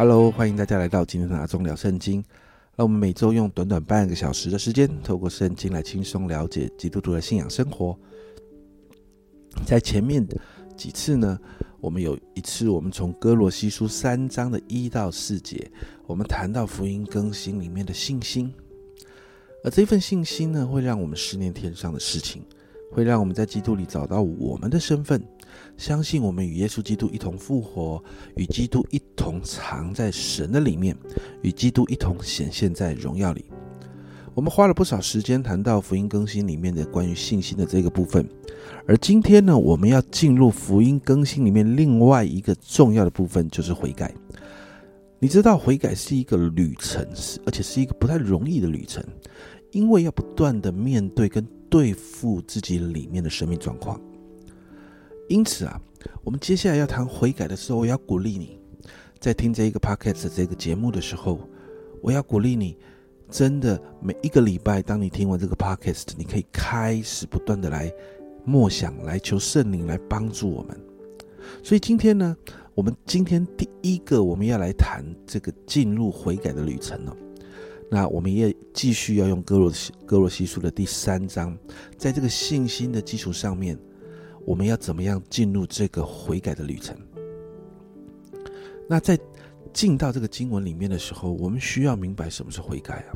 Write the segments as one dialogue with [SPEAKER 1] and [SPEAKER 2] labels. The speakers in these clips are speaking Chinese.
[SPEAKER 1] Hello，欢迎大家来到今天的阿忠聊圣经。那我们每周用短短半个小时的时间，透过圣经来轻松了解基督徒的信仰生活。在前面几次呢，我们有一次我们从哥罗西书三章的一到四节，我们谈到福音更新里面的信心，而这份信心呢，会让我们思念天上的事情，会让我们在基督里找到我们的身份。相信我们与耶稣基督一同复活，与基督一同藏在神的里面，与基督一同显现在荣耀里。我们花了不少时间谈到福音更新里面的关于信心的这个部分，而今天呢，我们要进入福音更新里面另外一个重要的部分，就是悔改。你知道悔改是一个旅程，而且是一个不太容易的旅程，因为要不断的面对跟对付自己里面的生命状况。因此啊，我们接下来要谈悔改的时候，我要鼓励你，在听这一个 podcast 这个节目的时候，我要鼓励你，真的每一个礼拜，当你听完这个 podcast，你可以开始不断的来默想，来求圣灵来帮助我们。所以今天呢，我们今天第一个我们要来谈这个进入悔改的旅程了。那我们也继续要用哥罗西哥罗西书的第三章，在这个信心的基础上面。我们要怎么样进入这个悔改的旅程？那在进到这个经文里面的时候，我们需要明白什么是悔改啊？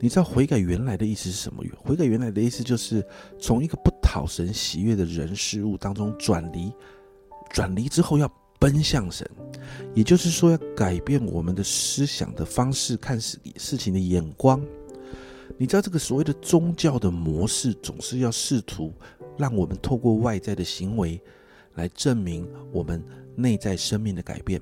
[SPEAKER 1] 你知道悔改原来的意思是什么？悔改原来的意思就是从一个不讨神喜悦的人事物当中转离，转离之后要奔向神，也就是说要改变我们的思想的方式，看事事情的眼光。你知道这个所谓的宗教的模式，总是要试图。让我们透过外在的行为来证明我们内在生命的改变，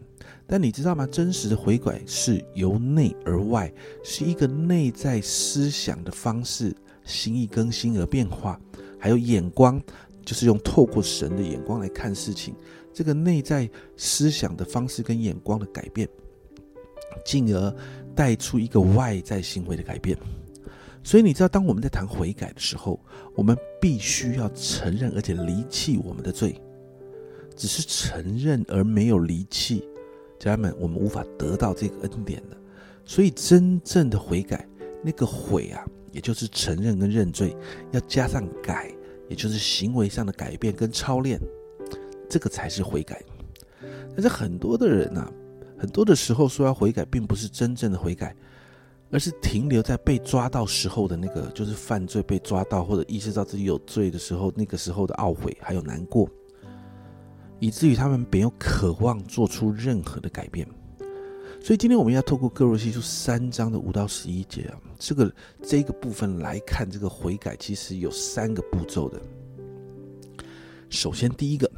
[SPEAKER 1] 但你知道吗？真实的悔改是由内而外，是一个内在思想的方式、心意更新而变化，还有眼光，就是用透过神的眼光来看事情。这个内在思想的方式跟眼光的改变，进而带出一个外在行为的改变。所以你知道，当我们在谈悔改的时候，我们必须要承认，而且离弃我们的罪。只是承认而没有离弃，家人们，我们无法得到这个恩典的。所以，真正的悔改，那个悔啊，也就是承认跟认罪，要加上改，也就是行为上的改变跟操练，这个才是悔改。但是很多的人呐，很多的时候说要悔改，并不是真正的悔改。而是停留在被抓到时候的那个，就是犯罪被抓到或者意识到自己有罪的时候，那个时候的懊悔还有难过，以至于他们没有渴望做出任何的改变。所以今天我们要透过哥罗西书三章的五到十一节啊，这个这个部分来看，这个悔改其实有三个步骤的。首先，第一个，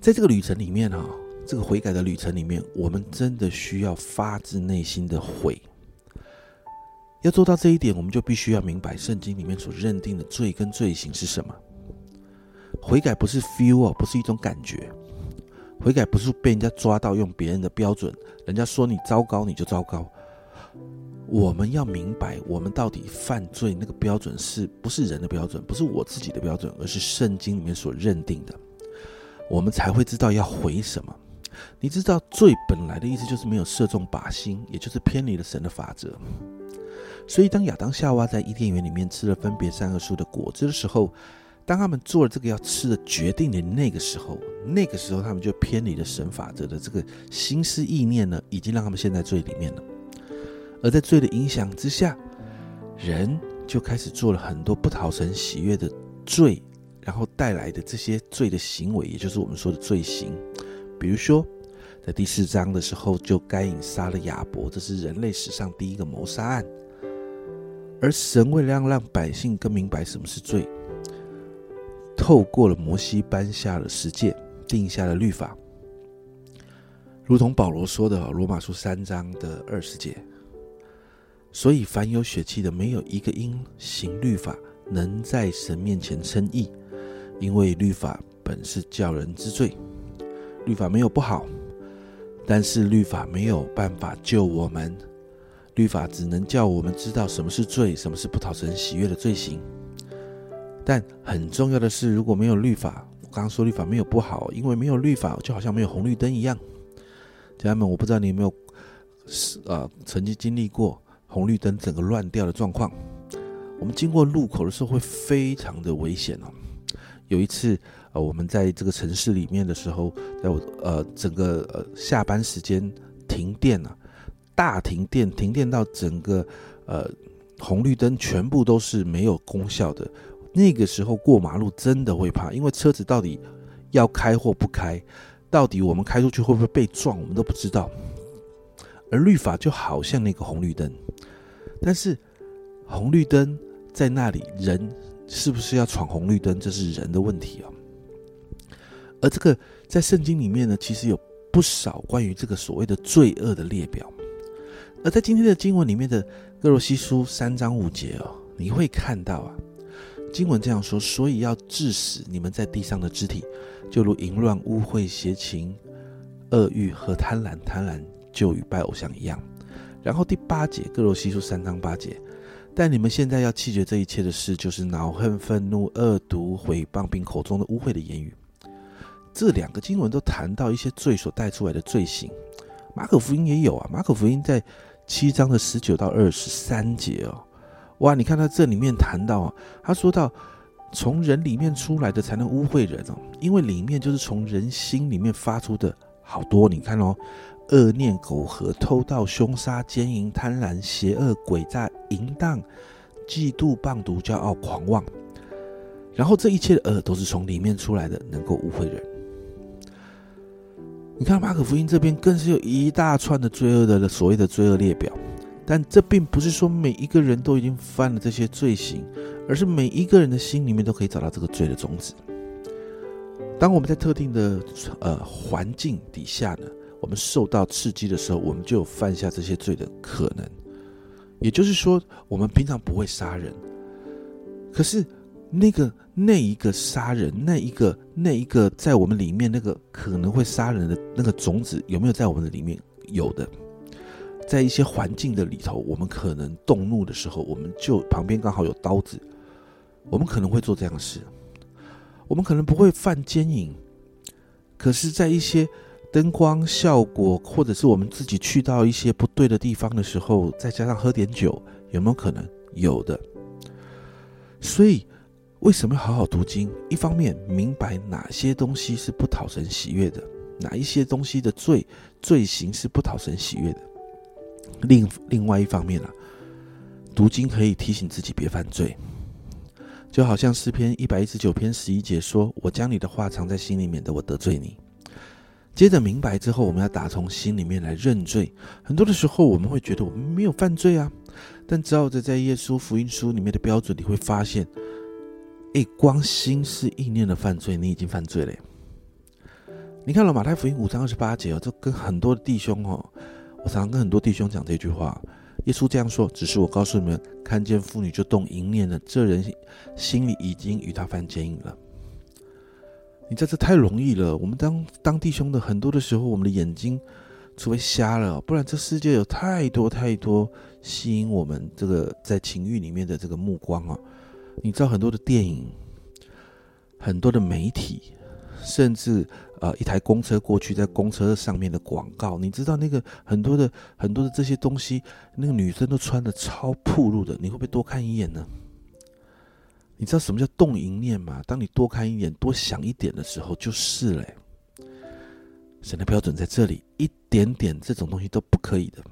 [SPEAKER 1] 在这个旅程里面啊，这个悔改的旅程里面，我们真的需要发自内心的悔。要做到这一点，我们就必须要明白圣经里面所认定的罪跟罪行是什么。悔改不是 feel 不是一种感觉。悔改不是被人家抓到用别人的标准，人家说你糟糕你就糟糕。我们要明白，我们到底犯罪那个标准是不是人的标准，不是我自己的标准，而是圣经里面所认定的。我们才会知道要回什么。你知道罪本来的意思就是没有射中靶心，也就是偏离了神的法则。所以，当亚当夏娃在伊甸园里面吃了分别三个树的果子的时候，当他们做了这个要吃的决定的那个时候，那个时候他们就偏离了神法则的这个心思意念呢，已经让他们陷在罪里面了。而在罪的影响之下，人就开始做了很多不讨神喜悦的罪，然后带来的这些罪的行为，也就是我们说的罪行。比如说，在第四章的时候，就该隐杀了亚伯，这是人类史上第一个谋杀案。而神为了让百姓更明白什么是罪，透过了摩西颁下了十诫，定下了律法，如同保罗说的《罗马书》三章的二十节。所以凡有血气的，没有一个因行律法能在神面前称义，因为律法本是叫人知罪。律法没有不好，但是律法没有办法救我们。律法只能叫我们知道什么是罪，什么是不讨神喜悦的罪行。但很重要的是，如果没有律法，我刚刚说律法没有不好，因为没有律法，就好像没有红绿灯一样。家人们，我不知道你有没有是呃曾经经历过红绿灯整个乱掉的状况。我们经过路口的时候会非常的危险哦。有一次，呃，我们在这个城市里面的时候，在我呃整个呃下班时间停电了，大停电，停电到整个呃红绿灯全部都是没有功效的。那个时候过马路真的会怕，因为车子到底要开或不开，到底我们开出去会不会被撞，我们都不知道。而律法就好像那个红绿灯，但是红绿灯在那里，人是不是要闯红绿灯，这是人的问题啊。而这个在圣经里面呢，其实有不少关于这个所谓的罪恶的列表。而在今天的经文里面的哥罗西书三章五节哦，你会看到啊。经文这样说，所以要致死你们在地上的肢体，就如淫乱、污秽、邪情、恶欲和贪婪，贪婪就与拜偶像一样。然后第八节，各罗西书三章八节，但你们现在要弃绝这一切的事，就是恼恨、愤怒、恶毒、毁谤，并口中的污秽的言语。这两个经文都谈到一些罪所带出来的罪行。马可福音也有啊，马可福音在七章的十九到二十三节哦。哇！你看他这里面谈到啊，他说到从人里面出来的才能污秽人哦，因为里面就是从人心里面发出的好多。你看哦，恶念、苟合、偷盗、凶杀、奸淫、贪婪、邪恶、诡诈、淫荡、嫉妒、棒毒、骄傲、狂妄。然后这一切的恶都是从里面出来的，能够污秽人。你看马可福音这边更是有一大串的罪恶的所谓的罪恶列表。但这并不是说每一个人都已经犯了这些罪行，而是每一个人的心里面都可以找到这个罪的种子。当我们在特定的呃环境底下呢，我们受到刺激的时候，我们就有犯下这些罪的可能。也就是说，我们平常不会杀人，可是那个那一个杀人，那一个那一个在我们里面那个可能会杀人的那个种子，有没有在我们的里面？有的。在一些环境的里头，我们可能动怒的时候，我们就旁边刚好有刀子，我们可能会做这样的事。我们可能不会犯奸淫，可是，在一些灯光效果，或者是我们自己去到一些不对的地方的时候，再加上喝点酒，有没有可能？有的。所以，为什么要好好读经？一方面明白哪些东西是不讨神喜悦的，哪一些东西的罪罪行是不讨神喜悦的。另另外一方面啊，读经可以提醒自己别犯罪，就好像诗篇一百一十九篇十一节说：“我将你的话藏在心里，免得我得罪你。”接着明白之后，我们要打从心里面来认罪。很多的时候，我们会觉得我们没有犯罪啊，但照着在在耶稣福音书里面的标准，你会发现，哎，光心是意念的犯罪，你已经犯罪了。你看了马太福音五章二十八节哦，这跟很多弟兄哦。我常常跟很多弟兄讲这句话，耶稣这样说：“只是我告诉你们，看见妇女就动淫念了，这人心里已经与他犯奸淫了。”你在这太容易了。我们当当弟兄的很多的时候，我们的眼睛除非瞎了，不然这世界有太多太多吸引我们这个在情欲里面的这个目光啊！你知道很多的电影，很多的媒体，甚至。呃，一台公车过去，在公车上面的广告，你知道那个很多的很多的这些东西，那个女生都穿的超暴露的，你会不会多看一眼呢？你知道什么叫动淫念吗？当你多看一眼、多想一点的时候，就是嘞。神的标准在这里，一点点这种东西都不可以的。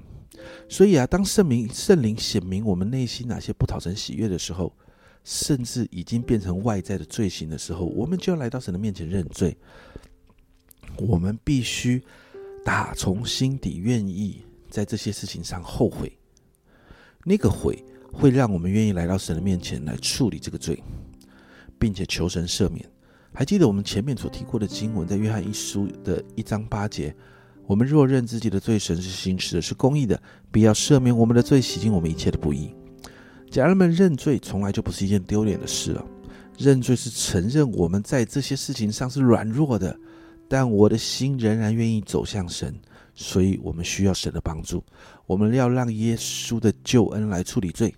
[SPEAKER 1] 所以啊，当圣明圣灵显明我们内心哪些不讨神喜悦的时候，甚至已经变成外在的罪行的时候，我们就要来到神的面前认罪。我们必须打从心底愿意在这些事情上后悔，那个悔会让我们愿意来到神的面前来处理这个罪，并且求神赦免。还记得我们前面所提过的经文，在约翰一书的一章八节：我们若认自己的罪，神是行使的，是公义的，必要赦免我们的罪，洗净我们一切的不义。家人们，认罪从来就不是一件丢脸的事了！认罪是承认我们在这些事情上是软弱的。但我的心仍然愿意走向神，所以我们需要神的帮助。我们要让耶稣的救恩来处理罪，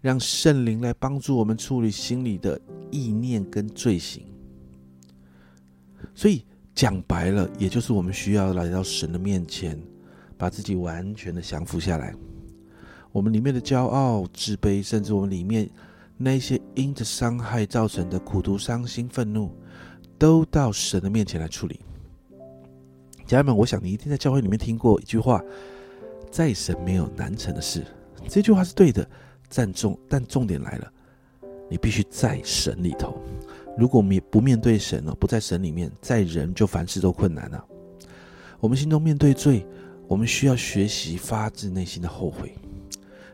[SPEAKER 1] 让圣灵来帮助我们处理心里的意念跟罪行。所以讲白了，也就是我们需要来到神的面前，把自己完全的降服下来。我们里面的骄傲、自卑，甚至我们里面那些因着伤害造成的苦毒、伤心、愤怒，都到神的面前来处理。家人们，我想你一定在教会里面听过一句话：“在神没有难成的事。”这句话是对的，但重但重点来了，你必须在神里头。如果面不面对神哦，不在神里面，在人就凡事都困难了。我们心中面对罪，我们需要学习发自内心的后悔。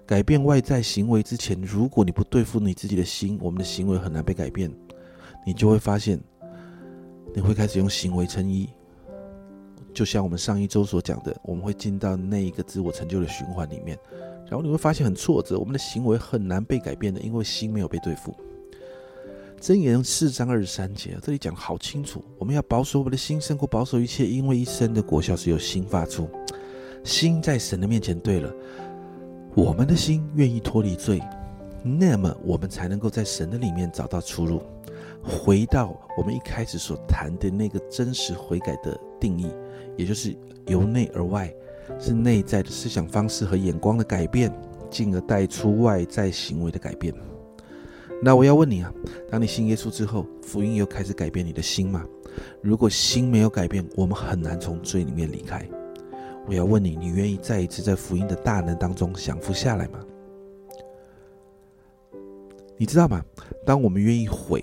[SPEAKER 1] 改变外在行为之前，如果你不对付你自己的心，我们的行为很难被改变。你就会发现，你会开始用行为称义。就像我们上一周所讲的，我们会进到那一个自我成就的循环里面，然后你会发现很挫折，我们的行为很难被改变的，因为心没有被对付。箴言四章二十三节，这里讲好清楚，我们要保守我们的心，胜过保守一切，因为一生的果效是由心发出。心在神的面前对了。我们的心愿意脱离罪，那么我们才能够在神的里面找到出路，回到我们一开始所谈的那个真实悔改的定义，也就是由内而外，是内在的思想方式和眼光的改变，进而带出外在行为的改变。那我要问你啊，当你信耶稣之后，福音又开始改变你的心吗？如果心没有改变，我们很难从罪里面离开。我要问你，你愿意再一次在福音的大能当中降服下来吗？你知道吗？当我们愿意悔，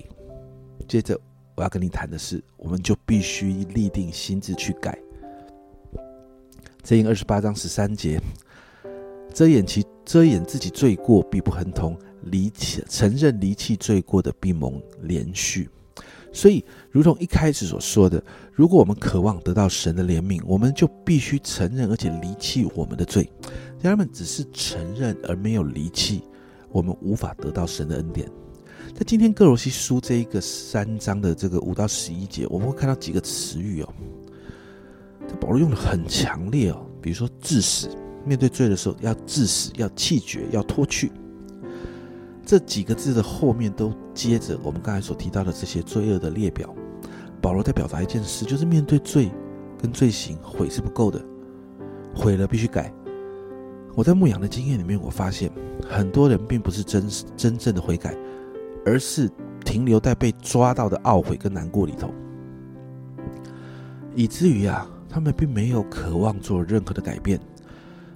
[SPEAKER 1] 接着我要跟你谈的是，我们就必须立定心智去改。箴言二十八章十三节：遮掩其遮掩自己罪过，必不亨通；离弃承认离弃罪过的，必蒙连续。所以，如同一开始所说的，如果我们渴望得到神的怜悯，我们就必须承认而且离弃我们的罪。家人们，只是承认而没有离弃，我们无法得到神的恩典。在今天哥罗西书这一个三章的这个五到十一节，我们会看到几个词语哦。这保罗用的很强烈哦，比如说致死，面对罪的时候要致死，要气绝，要脱去。这几个字的后面都接着我们刚才所提到的这些罪恶的列表。保罗在表达一件事，就是面对罪跟罪行，悔是不够的，悔了必须改。我在牧羊的经验里面，我发现很多人并不是真真正的悔改，而是停留在被抓到的懊悔跟难过里头，以至于啊，他们并没有渴望做任何的改变。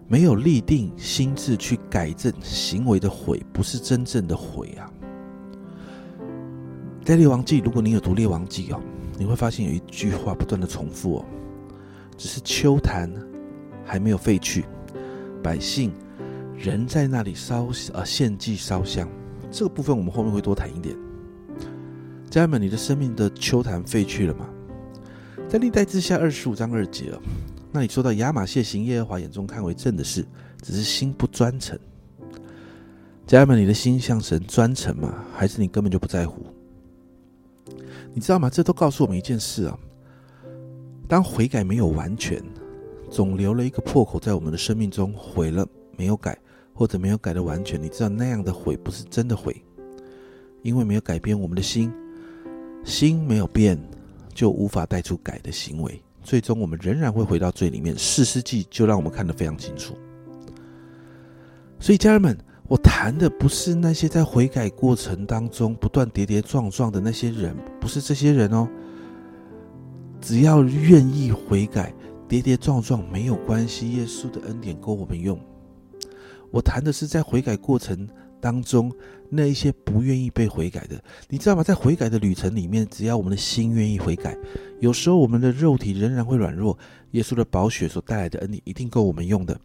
[SPEAKER 1] 没有立定心智去改正行为的悔，不是真正的悔啊！在《列王记》，如果你有读《列王记》哦，你会发现有一句话不断的重复哦，只是秋坛还没有废去，百姓仍在那里烧呃献祭烧香。这个部分我们后面会多谈一点。家人们，你的生命的秋坛废去了吗？在历代之下二十五章二节哦。那你说到亚玛谢行耶和华眼中看为正的事，只是心不专诚。家人们，你的心向神专诚吗？还是你根本就不在乎？你知道吗？这都告诉我们一件事啊：当悔改没有完全，总留了一个破口在我们的生命中，毁了没有改，或者没有改的完全。你知道那样的悔不是真的悔，因为没有改变我们的心，心没有变，就无法带出改的行为。最终，我们仍然会回到罪里面。四世纪就让我们看得非常清楚。所以，家人们，我谈的不是那些在悔改过程当中不断跌跌撞撞的那些人，不是这些人哦。只要愿意悔改，跌跌撞撞没有关系，耶稣的恩典够我们用。我谈的是在悔改过程。当中那一些不愿意被悔改的，你知道吗？在悔改的旅程里面，只要我们的心愿意悔改，有时候我们的肉体仍然会软弱，耶稣的宝血所带来的恩典一定够我们用的。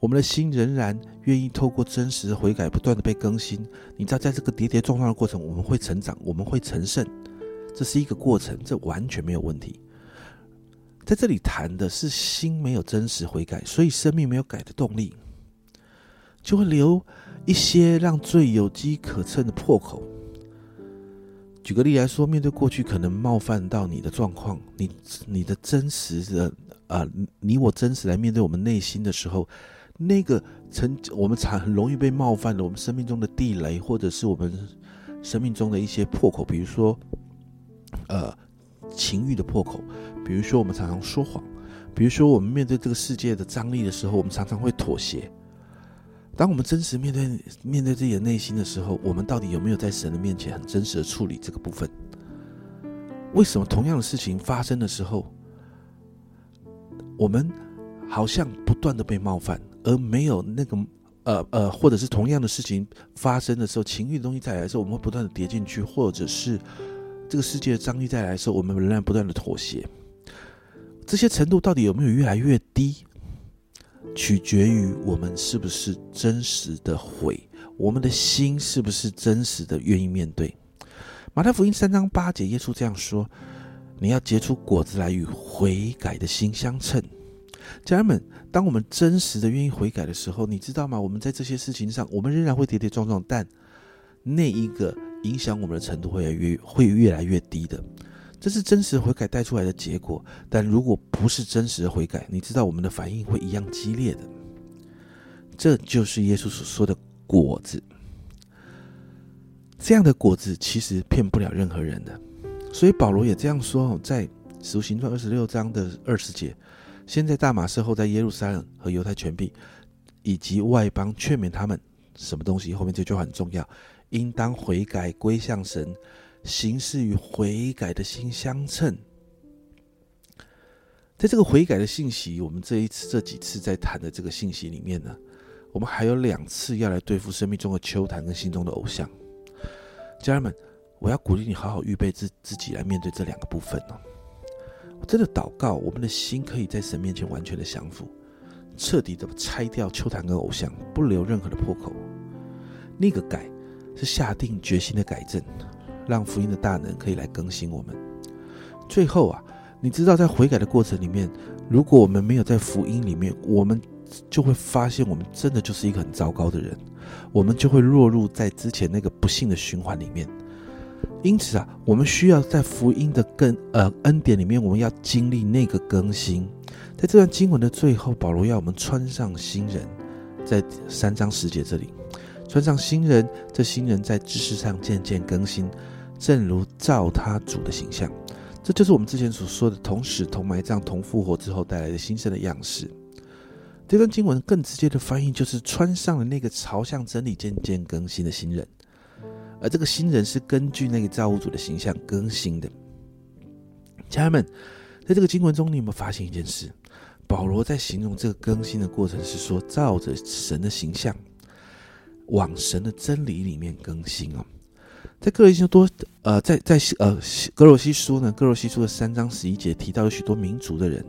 [SPEAKER 1] 我们的心仍然愿意透过真实的悔改，不断的被更新。你知道，在这个跌跌撞撞的过程，我们会成长，我们会成圣，这是一个过程，这完全没有问题。在这里谈的是心没有真实悔改，所以生命没有改的动力，就会留。一些让罪有机可乘的破口。举个例来说，面对过去可能冒犯到你的状况，你你的真实的啊，你我真实来面对我们内心的时候，那个曾我们常很容易被冒犯的，我们生命中的地雷，或者是我们生命中的一些破口，比如说，呃，情欲的破口，比如说我们常常说谎，比如说我们面对这个世界的张力的时候，我们常常会妥协。当我们真实面对面对自己的内心的时候，我们到底有没有在神的面前很真实的处理这个部分？为什么同样的事情发生的时候，我们好像不断的被冒犯，而没有那个呃呃，或者是同样的事情发生的时候，情欲的东西再来的时候，我们会不断的叠进去，或者是这个世界的张力再来的时候，我们仍然不断的妥协。这些程度到底有没有越来越低？取决于我们是不是真实的悔，我们的心是不是真实的愿意面对。马太福音三章八节，耶稣这样说：“你要结出果子来，与悔改的心相称。”家人们，当我们真实的愿意悔改的时候，你知道吗？我们在这些事情上，我们仍然会跌跌撞撞，但那一个影响我们的程度会越会越来越低的。这是真实悔改带出来的结果，但如果不是真实的悔改，你知道我们的反应会一样激烈的。这就是耶稣所说的果子。这样的果子其实骗不了任何人的，所以保罗也这样说，在使徒行传二十六章的二十节，先在大马士，后在耶路撒冷和犹太全地以及外邦劝勉他们，什么东西？后面这句话很重要，应当悔改归向神。形式与悔改的心相称，在这个悔改的信息，我们这一次、这几次在谈的这个信息里面呢，我们还有两次要来对付生命中的秋谈跟心中的偶像。家人们，我要鼓励你好好预备自自己来面对这两个部分哦。我真的祷告，我们的心可以在神面前完全的降服，彻底的拆掉秋谈跟偶像，不留任何的破口。那个改是下定决心的改正。让福音的大能可以来更新我们。最后啊，你知道在悔改的过程里面，如果我们没有在福音里面，我们就会发现我们真的就是一个很糟糕的人，我们就会落入在之前那个不幸的循环里面。因此啊，我们需要在福音的更呃恩典里面，我们要经历那个更新。在这段经文的最后，保罗要我们穿上新人，在三章十节这里。穿上新人，这新人在知识上渐渐更新，正如照他主的形象。这就是我们之前所说的同死、同埋葬、同复活之后带来的新生的样式。这段经文更直接的翻译就是穿上了那个朝向真理渐渐更新的新人，而这个新人是根据那个造物主的形象更新的。家人们，在这个经文中，你有没有发现一件事？保罗在形容这个更新的过程是说，照着神的形象。往神的真理里面更新哦，在哥罗西多呃，在在呃格罗西书呢，格罗西书的三章十一节提到有许多民族的人，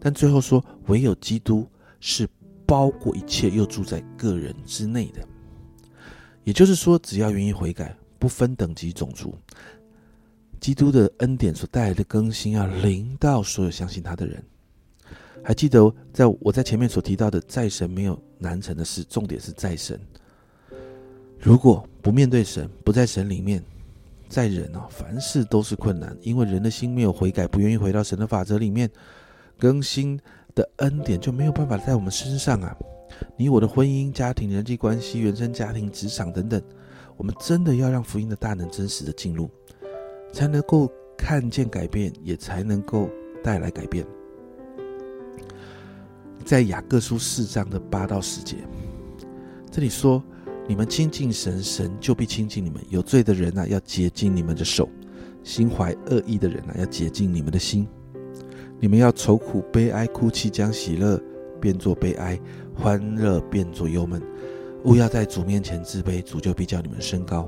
[SPEAKER 1] 但最后说唯有基督是包括一切又住在个人之内的，也就是说，只要愿意悔改，不分等级种族，基督的恩典所带来的更新要临到所有相信他的人。还记得在我在前面所提到的，在神没有难成的事，重点是在神。如果不面对神，不在神里面，在人啊，凡事都是困难，因为人的心没有悔改，不愿意回到神的法则里面，更新的恩典就没有办法在我们身上啊。你我的婚姻、家庭、人际关系、原生家庭、职场等等，我们真的要让福音的大能真实的进入，才能够看见改变，也才能够带来改变。在雅各书四章的八到十节，这里说。你们亲近神，神就必亲近你们。有罪的人呐，要洁净你们的手；心怀恶意的人呐，要洁净你们的心。你们要愁苦、悲哀、哭泣，将喜乐变作悲哀，欢乐变作忧闷。勿要在主面前自卑，主就必叫你们升高。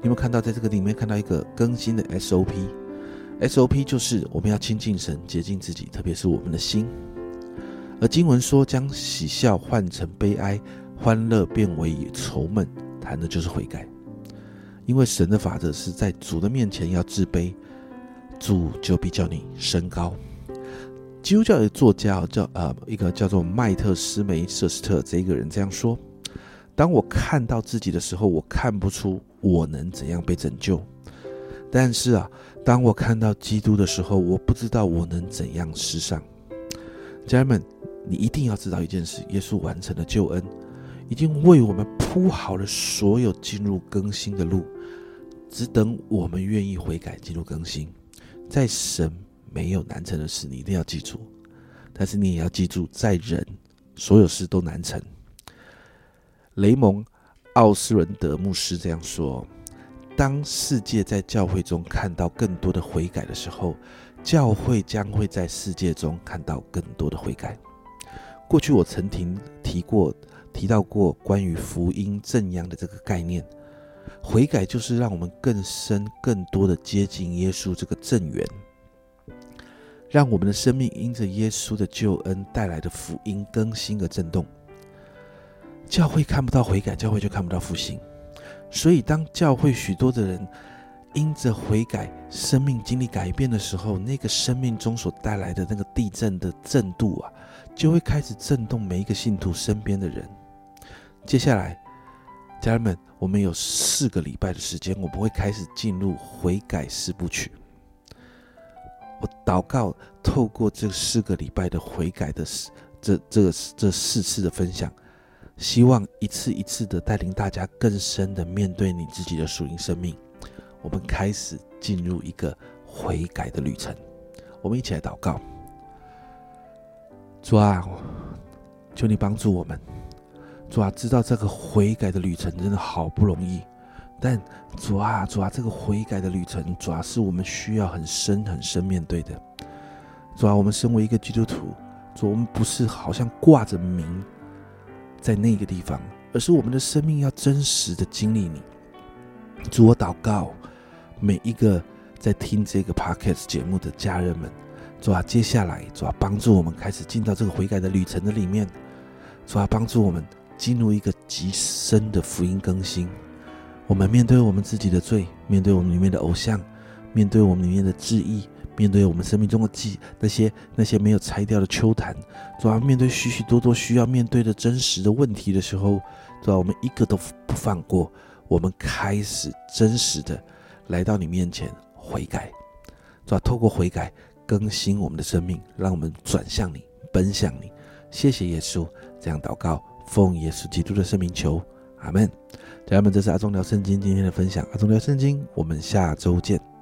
[SPEAKER 1] 你们看到，在这个里面看到一个更新的 SOP，SOP 就是我们要亲近神，洁净自己，特别是我们的心。而经文说，将喜笑换成悲哀。欢乐变为愁闷，谈的就是悔改。因为神的法则是在主的面前要自卑，主就必叫你升高。基督教的作家叫呃一个叫做麦特斯梅瑟斯特这一个人这样说：当我看到自己的时候，我看不出我能怎样被拯救；但是啊，当我看到基督的时候，我不知道我能怎样失上。家人们，你一定要知道一件事：耶稣完成了救恩。已经为我们铺好了所有进入更新的路，只等我们愿意悔改进入更新。在神没有难成的事，你一定要记住。但是你也要记住，在人所有事都难成。雷蒙·奥斯伦德牧师这样说：“当世界在教会中看到更多的悔改的时候，教会将会在世界中看到更多的悔改。”过去我曾提提过、提到过关于福音正央的这个概念。悔改就是让我们更深、更多的接近耶稣这个正源。让我们的生命因着耶稣的救恩带来的福音更新而震动。教会看不到悔改，教会就看不到复兴。所以，当教会许多的人因着悔改，生命经历改变的时候，那个生命中所带来的那个地震的震度啊，就会开始震动每一个信徒身边的人。接下来，家人们，我们有四个礼拜的时间，我们会开始进入悔改四部曲。我祷告，透过这四个礼拜的悔改的这这这四次的分享，希望一次一次的带领大家更深的面对你自己的属灵生命。我们开始进入一个悔改的旅程。我们一起来祷告：主啊，求你帮助我们。主啊，知道这个悔改的旅程真的好不容易。但主啊，主啊，这个悔改的旅程，主要是我们需要很深很深面对的。主啊，我们身为一个基督徒，主，我们不是好像挂着名在那个地方，而是我们的生命要真实的经历你。主，我祷告每一个在听这个 podcast 节目的家人们，主啊，接下来主啊，帮助我们开始进到这个悔改的旅程的里面，主啊，帮助我们进入一个极深的福音更新。我们面对我们自己的罪，面对我们里面的偶像，面对我们里面的质疑，面对我们生命中的记那些那些没有拆掉的秋坛，主要面对许许多多需要面对的真实的问题的时候，主要我们一个都不放过。我们开始真实的来到你面前悔改，主要透过悔改更新我们的生命，让我们转向你，奔向你。谢谢耶稣，这样祷告，奉也是基督的生命球，阿门。家人们，这是阿忠聊圣经今天的分享。阿忠聊圣经，我们下周见。